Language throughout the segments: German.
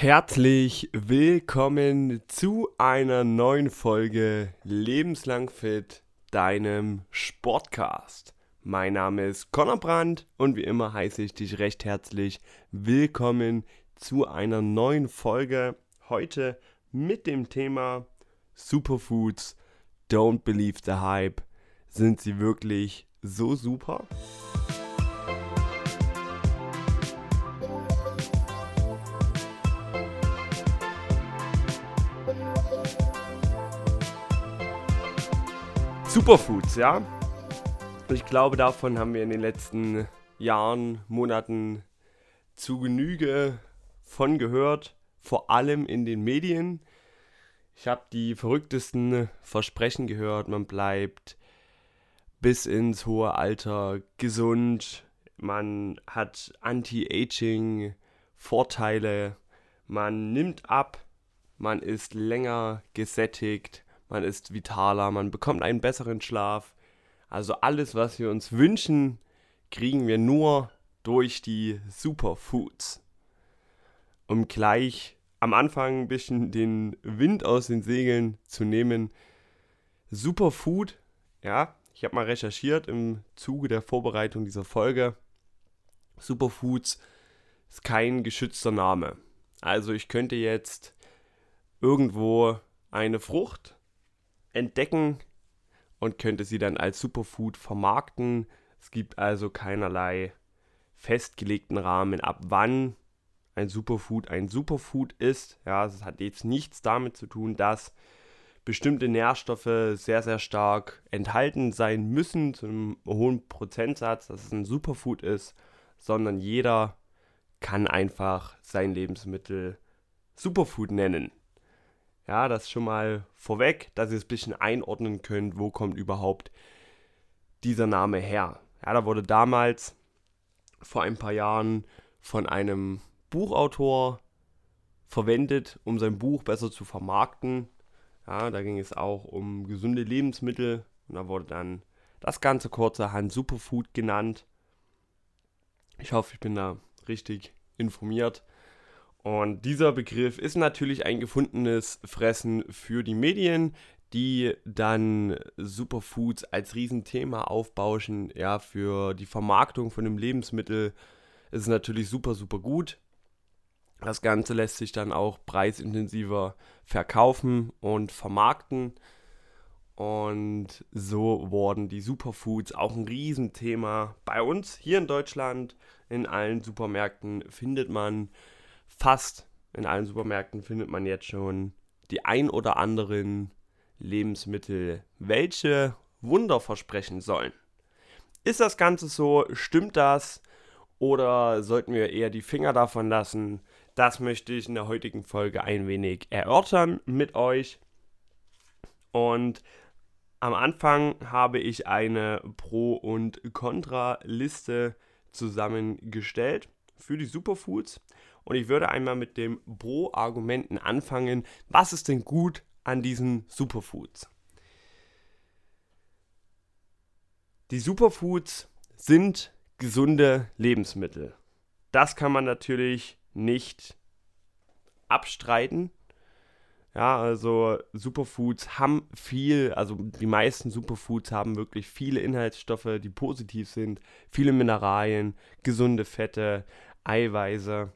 Herzlich willkommen zu einer neuen Folge Lebenslang Fit, deinem Sportcast. Mein Name ist Conor Brandt und wie immer heiße ich dich recht herzlich willkommen zu einer neuen Folge. Heute mit dem Thema Superfoods. Don't believe the hype. Sind sie wirklich so super? Superfoods, ja. Ich glaube, davon haben wir in den letzten Jahren, Monaten zu Genüge von gehört, vor allem in den Medien. Ich habe die verrücktesten Versprechen gehört, man bleibt bis ins hohe Alter gesund, man hat Anti-Aging Vorteile, man nimmt ab, man ist länger gesättigt, man ist vitaler, man bekommt einen besseren Schlaf. Also alles, was wir uns wünschen, kriegen wir nur durch die Superfoods. Um gleich am Anfang ein bisschen den Wind aus den Segeln zu nehmen. Superfood, ja, ich habe mal recherchiert im Zuge der Vorbereitung dieser Folge. Superfoods ist kein geschützter Name. Also ich könnte jetzt irgendwo eine Frucht entdecken und könnte sie dann als Superfood vermarkten. Es gibt also keinerlei festgelegten Rahmen, ab wann ein Superfood ein Superfood ist. Ja, es hat jetzt nichts damit zu tun, dass bestimmte Nährstoffe sehr, sehr stark enthalten sein müssen, zu einem hohen Prozentsatz, dass es ein Superfood ist, sondern jeder kann einfach sein Lebensmittel Superfood nennen. Ja, das schon mal vorweg, dass ihr es ein bisschen einordnen könnt, wo kommt überhaupt dieser Name her. Ja, da wurde damals vor ein paar Jahren von einem Buchautor verwendet, um sein Buch besser zu vermarkten. Ja, da ging es auch um gesunde Lebensmittel und da wurde dann das Ganze kurzerhand Superfood genannt. Ich hoffe, ich bin da richtig informiert. Und dieser Begriff ist natürlich ein gefundenes Fressen für die Medien, die dann Superfoods als Riesenthema aufbauschen. Ja, für die Vermarktung von dem Lebensmittel ist es natürlich super, super gut. Das Ganze lässt sich dann auch preisintensiver verkaufen und vermarkten. Und so wurden die Superfoods auch ein Riesenthema. Bei uns hier in Deutschland, in allen Supermärkten findet man fast in allen Supermärkten findet man jetzt schon die ein oder anderen Lebensmittel, welche Wunder versprechen sollen. Ist das Ganze so? Stimmt das? Oder sollten wir eher die Finger davon lassen? Das möchte ich in der heutigen Folge ein wenig erörtern mit euch. Und am Anfang habe ich eine Pro- und Contra-Liste zusammengestellt für die Superfoods. Und ich würde einmal mit dem Pro-Argumenten anfangen. Was ist denn gut an diesen Superfoods? Die Superfoods sind gesunde Lebensmittel. Das kann man natürlich nicht abstreiten. Ja, also Superfoods haben viel, also die meisten Superfoods haben wirklich viele Inhaltsstoffe, die positiv sind, viele Mineralien, gesunde Fette, Eiweiße.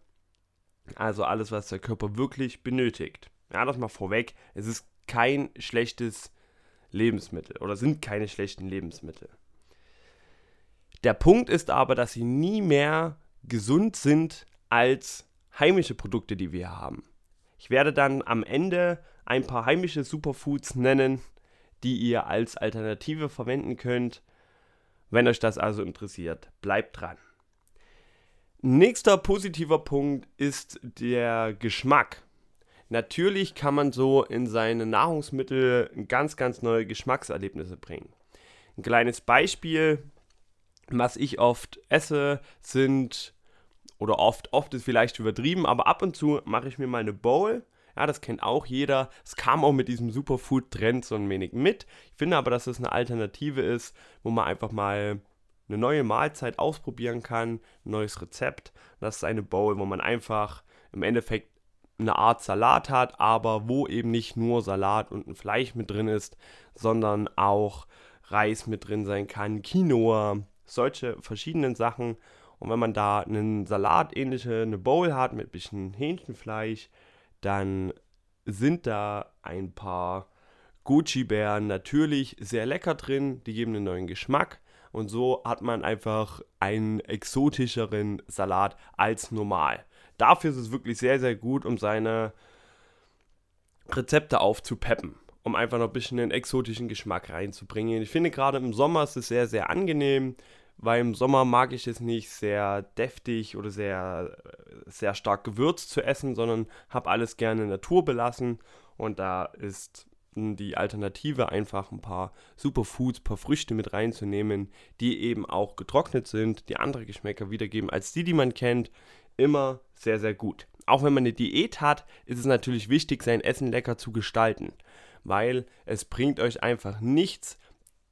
Also alles, was der Körper wirklich benötigt. Ja, das mal vorweg. Es ist kein schlechtes Lebensmittel oder sind keine schlechten Lebensmittel. Der Punkt ist aber, dass sie nie mehr gesund sind als heimische Produkte, die wir haben. Ich werde dann am Ende ein paar heimische Superfoods nennen, die ihr als Alternative verwenden könnt. Wenn euch das also interessiert, bleibt dran. Nächster positiver Punkt ist der Geschmack. Natürlich kann man so in seine Nahrungsmittel ganz, ganz neue Geschmackserlebnisse bringen. Ein kleines Beispiel, was ich oft esse, sind, oder oft, oft ist vielleicht übertrieben, aber ab und zu mache ich mir mal eine Bowl. Ja, das kennt auch jeder. Es kam auch mit diesem Superfood-Trend so ein wenig mit. Ich finde aber, dass es eine Alternative ist, wo man einfach mal eine neue Mahlzeit ausprobieren kann, ein neues Rezept. Das ist eine Bowl, wo man einfach im Endeffekt eine Art Salat hat, aber wo eben nicht nur Salat und ein Fleisch mit drin ist, sondern auch Reis mit drin sein kann, Quinoa, solche verschiedenen Sachen. Und wenn man da einen Salat ähnliche, eine Bowl hat mit ein bisschen Hähnchenfleisch, dann sind da ein paar Gucci-Bären natürlich sehr lecker drin, die geben einen neuen Geschmack und so hat man einfach einen exotischeren Salat als normal. Dafür ist es wirklich sehr, sehr gut, um seine Rezepte aufzupeppen, um einfach noch ein bisschen einen exotischen Geschmack reinzubringen. Ich finde gerade im Sommer ist es sehr, sehr angenehm, weil im Sommer mag ich es nicht sehr deftig oder sehr, sehr stark gewürzt zu essen, sondern habe alles gerne naturbelassen und da ist die Alternative einfach ein paar Superfoods, ein paar Früchte mit reinzunehmen, die eben auch getrocknet sind, die andere Geschmäcker wiedergeben als die, die man kennt, immer sehr, sehr gut. Auch wenn man eine Diät hat, ist es natürlich wichtig, sein Essen lecker zu gestalten, weil es bringt euch einfach nichts,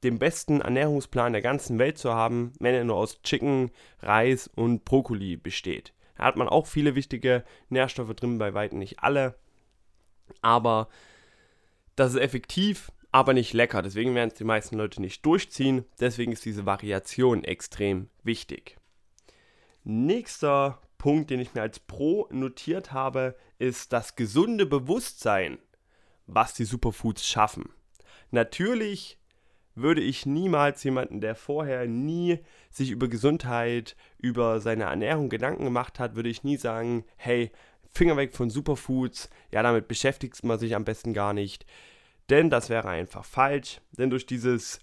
den besten Ernährungsplan der ganzen Welt zu haben, wenn er nur aus Chicken, Reis und Brokkoli besteht. Da hat man auch viele wichtige Nährstoffe drin, bei weitem nicht alle, aber das ist effektiv, aber nicht lecker. Deswegen werden es die meisten Leute nicht durchziehen. Deswegen ist diese Variation extrem wichtig. Nächster Punkt, den ich mir als Pro notiert habe, ist das gesunde Bewusstsein, was die Superfoods schaffen. Natürlich würde ich niemals jemanden, der vorher nie sich über Gesundheit, über seine Ernährung Gedanken gemacht hat, würde ich nie sagen, hey, Finger weg von Superfoods, ja, damit beschäftigt man sich am besten gar nicht. Denn das wäre einfach falsch. Denn durch dieses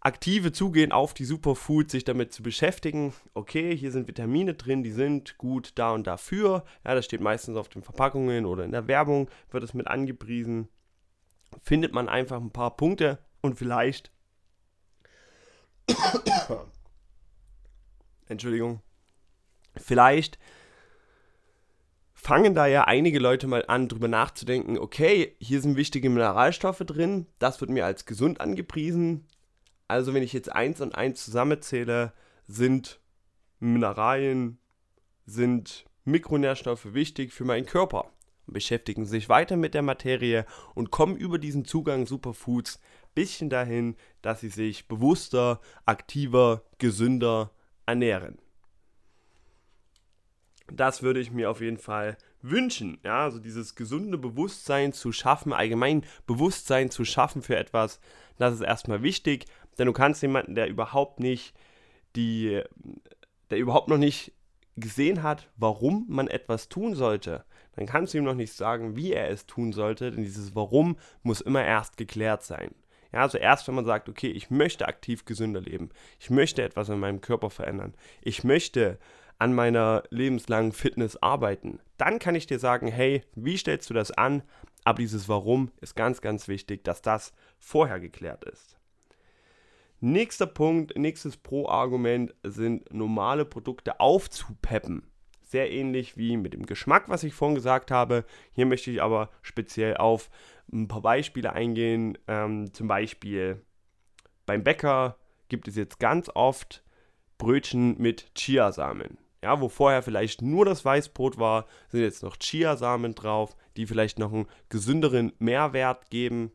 aktive Zugehen auf die Superfoods, sich damit zu beschäftigen, okay, hier sind Vitamine drin, die sind gut da und dafür. Ja, das steht meistens auf den Verpackungen oder in der Werbung, wird es mit angepriesen. Findet man einfach ein paar Punkte und vielleicht. Entschuldigung. Vielleicht fangen da ja einige Leute mal an, drüber nachzudenken, okay, hier sind wichtige Mineralstoffe drin, das wird mir als gesund angepriesen. Also wenn ich jetzt eins und eins zusammenzähle, sind Mineralien, sind Mikronährstoffe wichtig für meinen Körper. Beschäftigen sich weiter mit der Materie und kommen über diesen Zugang Superfoods bisschen dahin, dass sie sich bewusster, aktiver, gesünder ernähren das würde ich mir auf jeden Fall wünschen. Ja, also dieses gesunde Bewusstsein zu schaffen, allgemein Bewusstsein zu schaffen für etwas, das ist erstmal wichtig, denn du kannst jemanden, der überhaupt nicht die, der überhaupt noch nicht gesehen hat, warum man etwas tun sollte, dann kannst du ihm noch nicht sagen, wie er es tun sollte, denn dieses Warum muss immer erst geklärt sein. Ja, also erst wenn man sagt, okay, ich möchte aktiv gesünder leben, ich möchte etwas in meinem Körper verändern, ich möchte an meiner lebenslangen Fitness arbeiten. Dann kann ich dir sagen, hey, wie stellst du das an? Aber dieses Warum ist ganz, ganz wichtig, dass das vorher geklärt ist. Nächster Punkt, nächstes Pro-Argument sind normale Produkte aufzupeppen. Sehr ähnlich wie mit dem Geschmack, was ich vorhin gesagt habe. Hier möchte ich aber speziell auf ein paar Beispiele eingehen. Ähm, zum Beispiel beim Bäcker gibt es jetzt ganz oft Brötchen mit Chiasamen. Ja, wo vorher vielleicht nur das Weißbrot war, sind jetzt noch Chiasamen drauf, die vielleicht noch einen gesünderen Mehrwert geben.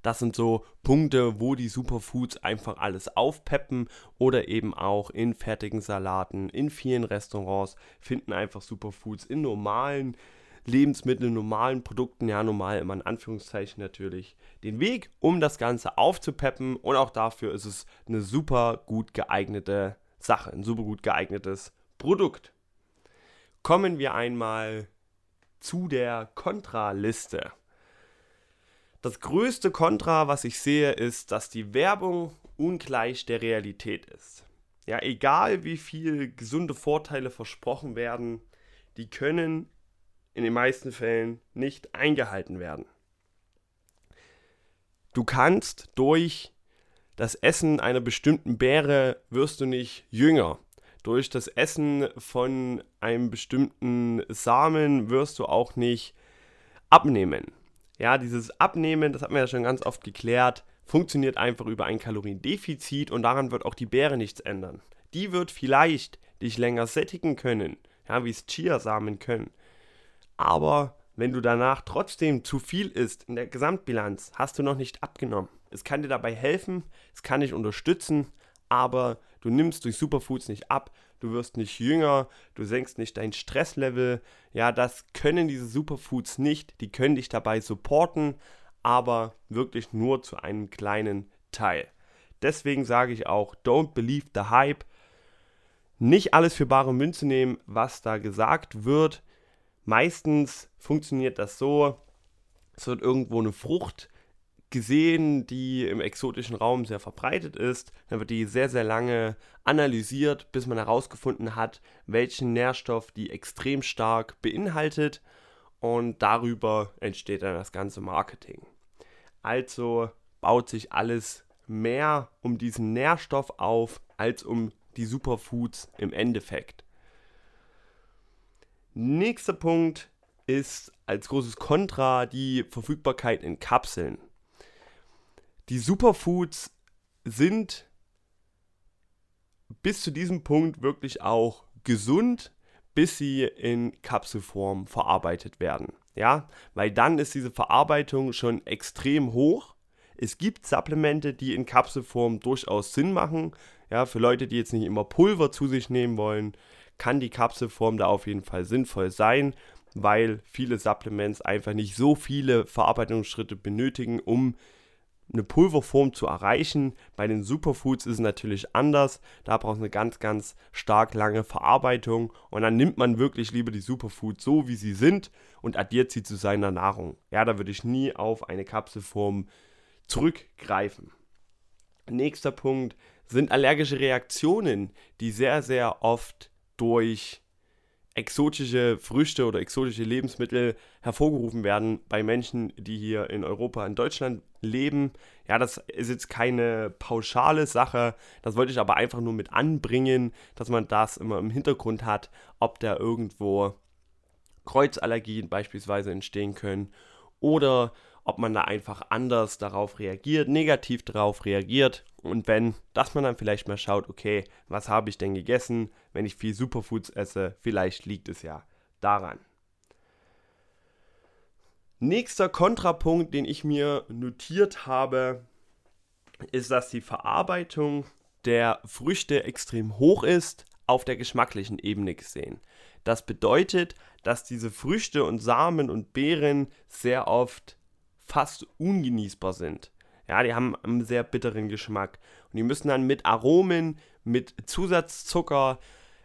Das sind so Punkte, wo die Superfoods einfach alles aufpeppen oder eben auch in fertigen Salaten, in vielen Restaurants finden einfach Superfoods in normalen Lebensmitteln, normalen Produkten, ja normal immer in Anführungszeichen natürlich, den Weg, um das Ganze aufzupeppen und auch dafür ist es eine super gut geeignete Sache, ein super gut geeignetes Produkt. Kommen wir einmal zu der Kontraliste. Das größte Kontra, was ich sehe, ist, dass die Werbung ungleich der Realität ist. Ja, egal wie viel gesunde Vorteile versprochen werden, die können in den meisten Fällen nicht eingehalten werden. Du kannst durch das Essen einer bestimmten Beere wirst du nicht jünger. Durch das Essen von einem bestimmten Samen wirst du auch nicht abnehmen. Ja, dieses Abnehmen, das hat man ja schon ganz oft geklärt, funktioniert einfach über ein Kaloriendefizit und daran wird auch die Beere nichts ändern. Die wird vielleicht dich länger sättigen können, ja, wie es Chiasamen können. Aber wenn du danach trotzdem zu viel isst in der Gesamtbilanz, hast du noch nicht abgenommen. Es kann dir dabei helfen, es kann dich unterstützen, aber du nimmst durch Superfoods nicht ab, du wirst nicht jünger, du senkst nicht dein Stresslevel. Ja, das können diese Superfoods nicht. Die können dich dabei supporten, aber wirklich nur zu einem kleinen Teil. Deswegen sage ich auch, don't believe the hype. Nicht alles für bare Münze nehmen, was da gesagt wird. Meistens funktioniert das so, es wird irgendwo eine Frucht gesehen, die im exotischen Raum sehr verbreitet ist. Dann wird die sehr, sehr lange analysiert, bis man herausgefunden hat, welchen Nährstoff die extrem stark beinhaltet. Und darüber entsteht dann das ganze Marketing. Also baut sich alles mehr um diesen Nährstoff auf, als um die Superfoods im Endeffekt. Nächster Punkt ist als großes Kontra die Verfügbarkeit in Kapseln die Superfoods sind bis zu diesem Punkt wirklich auch gesund, bis sie in Kapselform verarbeitet werden. Ja, weil dann ist diese Verarbeitung schon extrem hoch. Es gibt Supplemente, die in Kapselform durchaus Sinn machen. Ja, für Leute, die jetzt nicht immer Pulver zu sich nehmen wollen, kann die Kapselform da auf jeden Fall sinnvoll sein, weil viele Supplements einfach nicht so viele Verarbeitungsschritte benötigen, um eine Pulverform zu erreichen. Bei den Superfoods ist es natürlich anders. Da braucht es eine ganz, ganz stark lange Verarbeitung. Und dann nimmt man wirklich lieber die Superfoods so, wie sie sind und addiert sie zu seiner Nahrung. Ja, da würde ich nie auf eine Kapselform zurückgreifen. Nächster Punkt sind allergische Reaktionen, die sehr, sehr oft durch exotische Früchte oder exotische Lebensmittel hervorgerufen werden bei Menschen, die hier in Europa, in Deutschland leben. Ja, das ist jetzt keine pauschale Sache. Das wollte ich aber einfach nur mit anbringen, dass man das immer im Hintergrund hat, ob da irgendwo Kreuzallergien beispielsweise entstehen können oder ob man da einfach anders darauf reagiert, negativ darauf reagiert. Und wenn, dass man dann vielleicht mal schaut, okay, was habe ich denn gegessen, wenn ich viel Superfoods esse, vielleicht liegt es ja daran. Nächster Kontrapunkt, den ich mir notiert habe, ist, dass die Verarbeitung der Früchte extrem hoch ist, auf der geschmacklichen Ebene gesehen. Das bedeutet, dass diese Früchte und Samen und Beeren sehr oft fast ungenießbar sind. Ja, die haben einen sehr bitteren Geschmack. Und die müssen dann mit Aromen, mit Zusatzzucker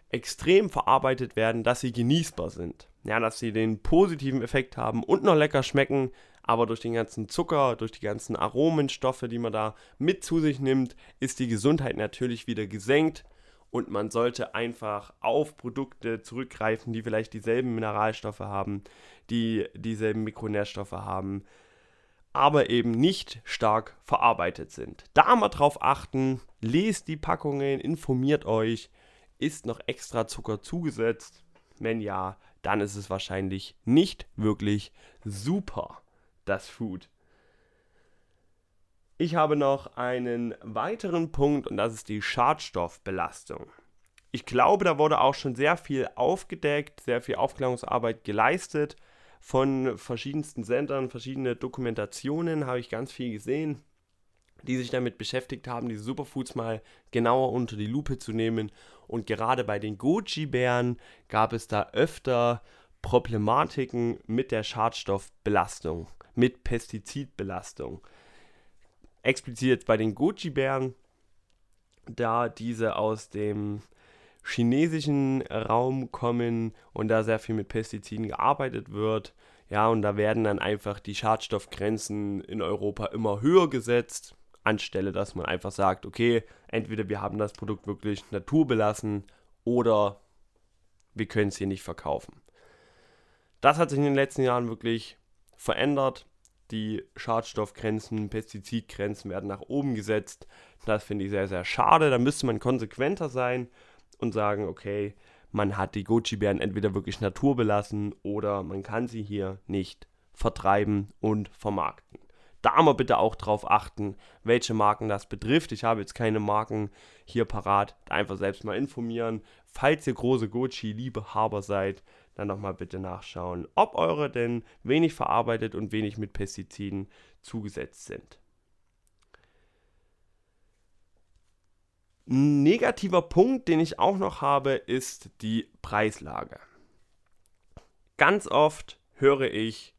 extrem verarbeitet werden, dass sie genießbar sind. Ja, dass sie den positiven Effekt haben und noch lecker schmecken, aber durch den ganzen Zucker, durch die ganzen Aromenstoffe, die man da mit zu sich nimmt, ist die Gesundheit natürlich wieder gesenkt und man sollte einfach auf Produkte zurückgreifen, die vielleicht dieselben Mineralstoffe haben, die dieselben Mikronährstoffe haben, aber eben nicht stark verarbeitet sind. Da mal drauf achten, lest die Packungen, informiert euch, ist noch extra Zucker zugesetzt? Wenn ja, dann ist es wahrscheinlich nicht wirklich super, das Food. Ich habe noch einen weiteren Punkt und das ist die Schadstoffbelastung. Ich glaube, da wurde auch schon sehr viel aufgedeckt, sehr viel Aufklärungsarbeit geleistet von verschiedensten Sendern, verschiedene Dokumentationen habe ich ganz viel gesehen, die sich damit beschäftigt haben, diese Superfoods mal genauer unter die Lupe zu nehmen. Und gerade bei den Goji-Bären gab es da öfter Problematiken mit der Schadstoffbelastung, mit Pestizidbelastung. Explizit bei den Goji-Bären, da diese aus dem chinesischen Raum kommen und da sehr viel mit Pestiziden gearbeitet wird. Ja, und da werden dann einfach die Schadstoffgrenzen in Europa immer höher gesetzt, anstelle dass man einfach sagt, okay, entweder wir haben das Produkt wirklich naturbelassen oder wir können es hier nicht verkaufen. Das hat sich in den letzten Jahren wirklich verändert. Die Schadstoffgrenzen, Pestizidgrenzen werden nach oben gesetzt. Das finde ich sehr, sehr schade. Da müsste man konsequenter sein und sagen, okay, man hat die Goji-Bären entweder wirklich naturbelassen oder man kann sie hier nicht vertreiben und vermarkten. Da mal bitte auch drauf achten, welche Marken das betrifft. Ich habe jetzt keine Marken hier parat. Einfach selbst mal informieren. Falls ihr große Goji-Liebehaber seid, dann nochmal bitte nachschauen, ob eure denn wenig verarbeitet und wenig mit Pestiziden zugesetzt sind. Ein negativer Punkt, den ich auch noch habe, ist die Preislage. Ganz oft höre ich,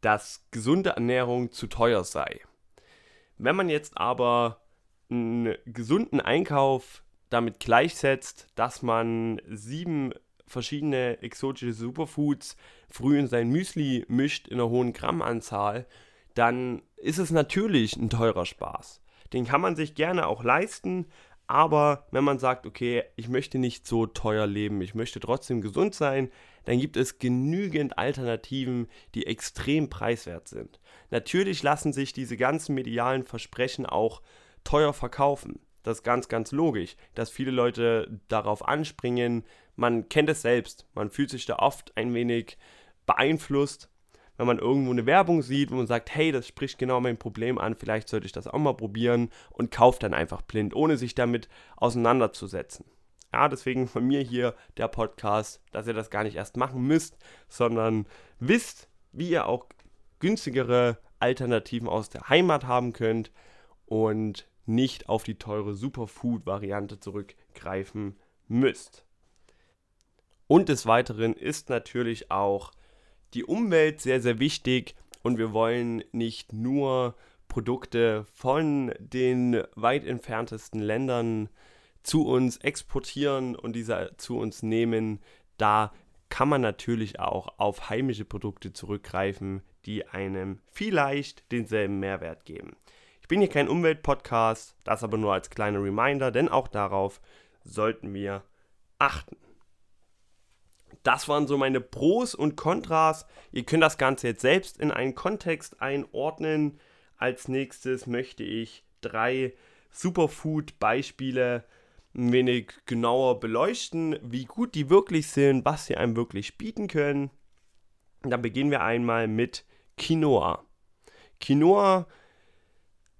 dass gesunde Ernährung zu teuer sei. Wenn man jetzt aber einen gesunden Einkauf damit gleichsetzt, dass man sieben verschiedene exotische Superfoods früh in sein Müsli mischt in einer hohen Grammanzahl, dann ist es natürlich ein teurer Spaß. Den kann man sich gerne auch leisten, aber wenn man sagt, okay, ich möchte nicht so teuer leben, ich möchte trotzdem gesund sein, dann gibt es genügend Alternativen, die extrem preiswert sind. Natürlich lassen sich diese ganzen medialen Versprechen auch teuer verkaufen. Das ist ganz, ganz logisch, dass viele Leute darauf anspringen. Man kennt es selbst. Man fühlt sich da oft ein wenig beeinflusst, wenn man irgendwo eine Werbung sieht, wo man sagt, hey, das spricht genau mein Problem an, vielleicht sollte ich das auch mal probieren und kauft dann einfach blind, ohne sich damit auseinanderzusetzen. Ja, deswegen von mir hier der Podcast, dass ihr das gar nicht erst machen müsst, sondern wisst, wie ihr auch günstigere Alternativen aus der Heimat haben könnt und nicht auf die teure Superfood-Variante zurückgreifen müsst. Und des Weiteren ist natürlich auch die Umwelt sehr, sehr wichtig und wir wollen nicht nur Produkte von den weit entferntesten Ländern zu uns exportieren und diese zu uns nehmen. Da kann man natürlich auch auf heimische Produkte zurückgreifen, die einem vielleicht denselben Mehrwert geben. Ich bin hier kein Umweltpodcast, das aber nur als kleiner Reminder, denn auch darauf sollten wir achten. Das waren so meine Pros und Kontras. Ihr könnt das Ganze jetzt selbst in einen Kontext einordnen. Als nächstes möchte ich drei Superfood-Beispiele ein wenig genauer beleuchten, wie gut die wirklich sind, was sie einem wirklich bieten können. Dann beginnen wir einmal mit Quinoa. Quinoa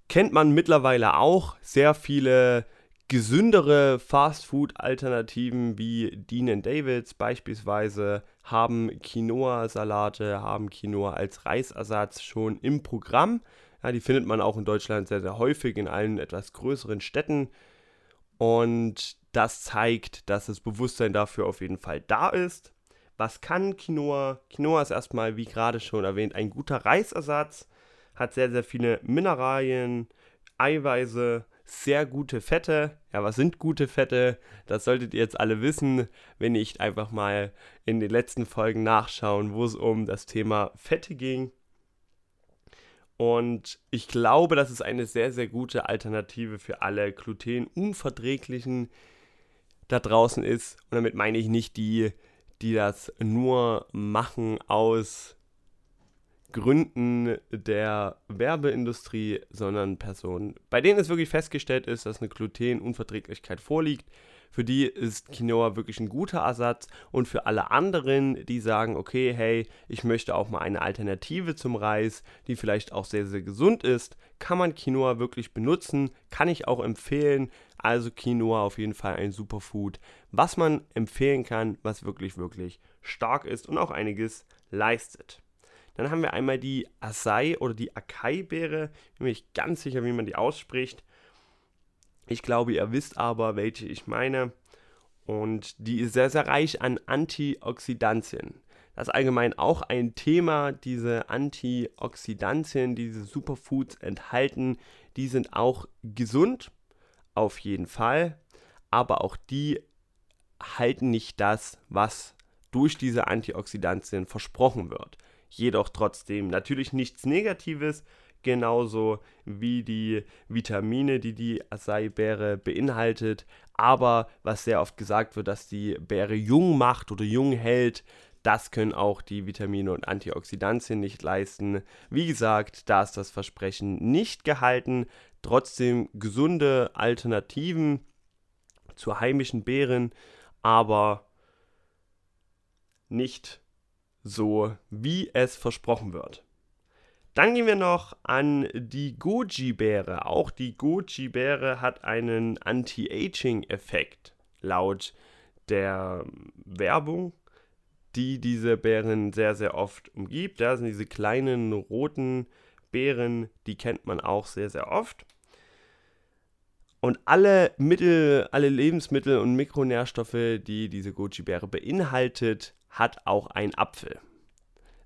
kennt man mittlerweile auch. Sehr viele gesündere Fastfood-Alternativen wie Dean Davids beispielsweise haben Quinoa-Salate, haben Quinoa als Reisersatz schon im Programm. Ja, die findet man auch in Deutschland sehr, sehr häufig in allen etwas größeren Städten. Und das zeigt, dass das Bewusstsein dafür auf jeden Fall da ist. Was kann Quinoa? Quinoa ist erstmal, wie gerade schon erwähnt, ein guter Reisersatz, hat sehr, sehr viele Mineralien, Eiweiße, sehr gute Fette. Ja, was sind gute Fette? Das solltet ihr jetzt alle wissen, wenn nicht einfach mal in den letzten Folgen nachschauen, wo es um das Thema Fette ging. Und ich glaube, das ist eine sehr, sehr gute Alternative für alle Glutenunverträglichen da draußen ist. Und damit meine ich nicht die, die das nur machen aus Gründen der Werbeindustrie, sondern Personen, bei denen es wirklich festgestellt ist, dass eine Glutenunverträglichkeit vorliegt. Für die ist Quinoa wirklich ein guter Ersatz und für alle anderen, die sagen, okay, hey, ich möchte auch mal eine Alternative zum Reis, die vielleicht auch sehr, sehr gesund ist, kann man Quinoa wirklich benutzen, kann ich auch empfehlen. Also Quinoa auf jeden Fall ein Superfood, was man empfehlen kann, was wirklich, wirklich stark ist und auch einiges leistet. Dann haben wir einmal die Acai oder die Acai-Beere. Bin mir nicht ganz sicher, wie man die ausspricht. Ich glaube, ihr wisst aber, welche ich meine. Und die ist sehr, sehr reich an Antioxidantien. Das ist allgemein auch ein Thema, diese Antioxidantien, diese Superfoods enthalten. Die sind auch gesund, auf jeden Fall. Aber auch die halten nicht das, was durch diese Antioxidantien versprochen wird jedoch trotzdem natürlich nichts Negatives, genauso wie die Vitamine, die die Acai-Beere beinhaltet. Aber was sehr oft gesagt wird, dass die Beere jung macht oder jung hält, das können auch die Vitamine und Antioxidantien nicht leisten. Wie gesagt, da ist das Versprechen nicht gehalten. Trotzdem gesunde Alternativen zu heimischen Beeren, aber nicht so wie es versprochen wird. Dann gehen wir noch an die Goji-Beere. Auch die Goji-Beere hat einen Anti-Aging-Effekt laut der Werbung. die diese Beeren sehr, sehr oft umgibt. Da sind diese kleinen roten Beeren, die kennt man auch sehr, sehr oft. Und alle Mittel, alle Lebensmittel und Mikronährstoffe, die diese Goji-Beere beinhaltet, hat auch ein Apfel.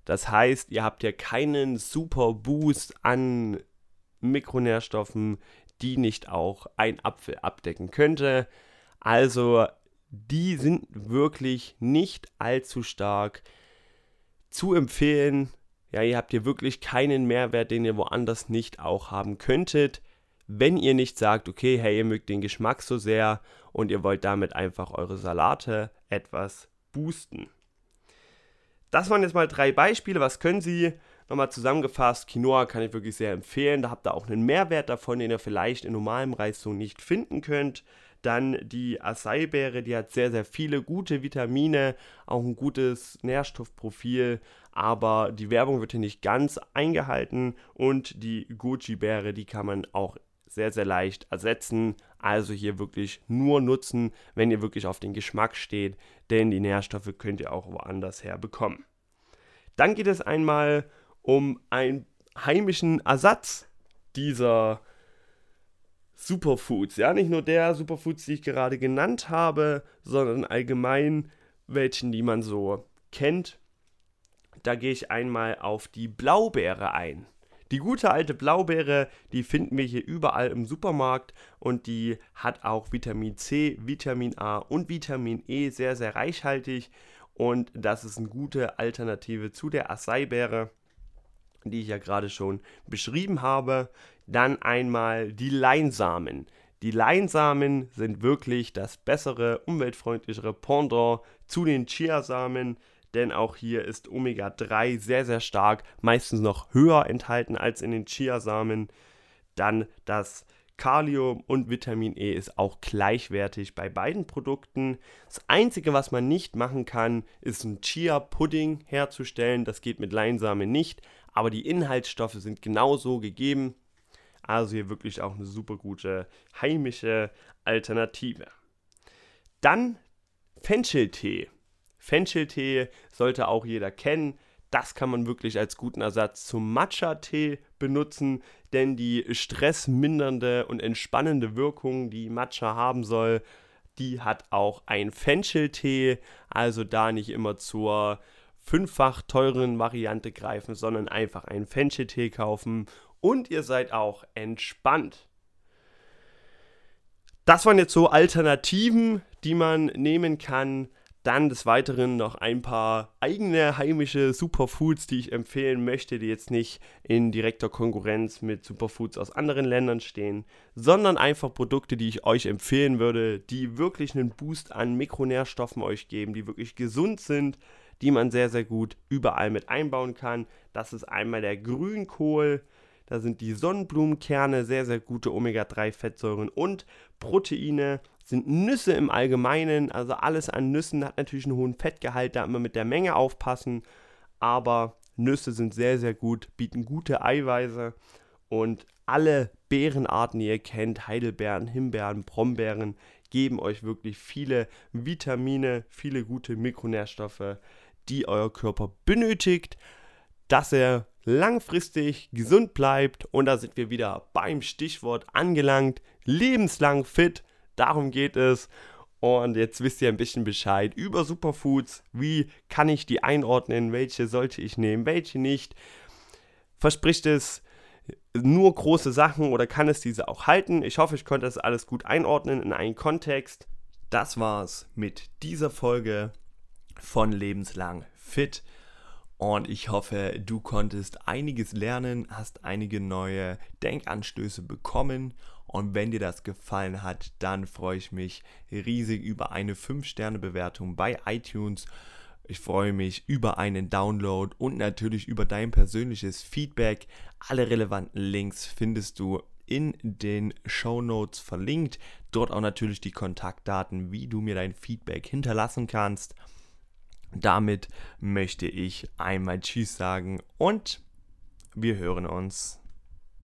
Das heißt, ihr habt ja keinen super Boost an Mikronährstoffen, die nicht auch ein Apfel abdecken könnte. Also die sind wirklich nicht allzu stark zu empfehlen. Ja, ihr habt hier wirklich keinen Mehrwert, den ihr woanders nicht auch haben könntet. Wenn ihr nicht sagt, okay, hey, ihr mögt den Geschmack so sehr und ihr wollt damit einfach eure Salate etwas boosten. Das waren jetzt mal drei Beispiele. Was können Sie? Nochmal zusammengefasst, Quinoa kann ich wirklich sehr empfehlen. Da habt ihr auch einen Mehrwert davon, den ihr vielleicht in normalem Reis so nicht finden könnt. Dann die Acai-Beere, die hat sehr, sehr viele gute Vitamine, auch ein gutes Nährstoffprofil, aber die Werbung wird hier nicht ganz eingehalten. Und die Goji-Beere, die kann man auch sehr, sehr leicht ersetzen. Also hier wirklich nur nutzen, wenn ihr wirklich auf den Geschmack steht, denn die Nährstoffe könnt ihr auch woanders her bekommen. Dann geht es einmal um einen heimischen Ersatz dieser Superfoods. Ja, nicht nur der Superfoods, die ich gerade genannt habe, sondern allgemein welchen, die man so kennt. Da gehe ich einmal auf die Blaubeere ein. Die gute alte Blaubeere, die finden wir hier überall im Supermarkt und die hat auch Vitamin C, Vitamin A und Vitamin E sehr, sehr reichhaltig und das ist eine gute Alternative zu der Acai-Beere die ich ja gerade schon beschrieben habe. Dann einmal die Leinsamen. Die Leinsamen sind wirklich das bessere, umweltfreundlichere Pendant zu den Chiasamen, denn auch hier ist Omega-3 sehr, sehr stark, meistens noch höher enthalten als in den Chiasamen. Dann das Kalium und Vitamin E ist auch gleichwertig bei beiden Produkten. Das Einzige, was man nicht machen kann, ist ein Chia-Pudding herzustellen. Das geht mit Leinsamen nicht aber die Inhaltsstoffe sind genauso gegeben. Also hier wirklich auch eine super gute heimische Alternative. Dann Fencheltee. Fencheltee sollte auch jeder kennen. Das kann man wirklich als guten Ersatz zum Matcha-Tee benutzen, denn die stressmindernde und entspannende Wirkung, die Matcha haben soll, die hat auch ein Fencheltee. Also da nicht immer zur fünffach teuren Variante greifen, sondern einfach einen Fencheltee kaufen und ihr seid auch entspannt. Das waren jetzt so Alternativen, die man nehmen kann. Dann des Weiteren noch ein paar eigene heimische Superfoods, die ich empfehlen möchte, die jetzt nicht in direkter Konkurrenz mit Superfoods aus anderen Ländern stehen, sondern einfach Produkte, die ich euch empfehlen würde, die wirklich einen Boost an Mikronährstoffen euch geben, die wirklich gesund sind, die man sehr, sehr gut überall mit einbauen kann. Das ist einmal der Grünkohl. Da sind die Sonnenblumenkerne, sehr, sehr gute Omega-3-Fettsäuren und Proteine. Sind Nüsse im Allgemeinen, also alles an Nüssen hat natürlich einen hohen Fettgehalt, da immer mit der Menge aufpassen. Aber Nüsse sind sehr, sehr gut, bieten gute Eiweiße und alle Beerenarten, die ihr kennt, Heidelbeeren, Himbeeren, Brombeeren, geben euch wirklich viele Vitamine, viele gute Mikronährstoffe, die euer Körper benötigt, dass er langfristig gesund bleibt. Und da sind wir wieder beim Stichwort angelangt. Lebenslang fit, darum geht es. Und jetzt wisst ihr ein bisschen Bescheid über Superfoods. Wie kann ich die einordnen? Welche sollte ich nehmen? Welche nicht? Verspricht es nur große Sachen oder kann es diese auch halten? Ich hoffe, ich konnte das alles gut einordnen in einen Kontext. Das war's mit dieser Folge von Lebenslang Fit. Und ich hoffe, du konntest einiges lernen, hast einige neue Denkanstöße bekommen. Und wenn dir das gefallen hat, dann freue ich mich riesig über eine 5-Sterne-Bewertung bei iTunes. Ich freue mich über einen Download und natürlich über dein persönliches Feedback. Alle relevanten Links findest du in den Show Notes verlinkt. Dort auch natürlich die Kontaktdaten, wie du mir dein Feedback hinterlassen kannst. Damit möchte ich einmal Tschüss sagen und wir hören uns.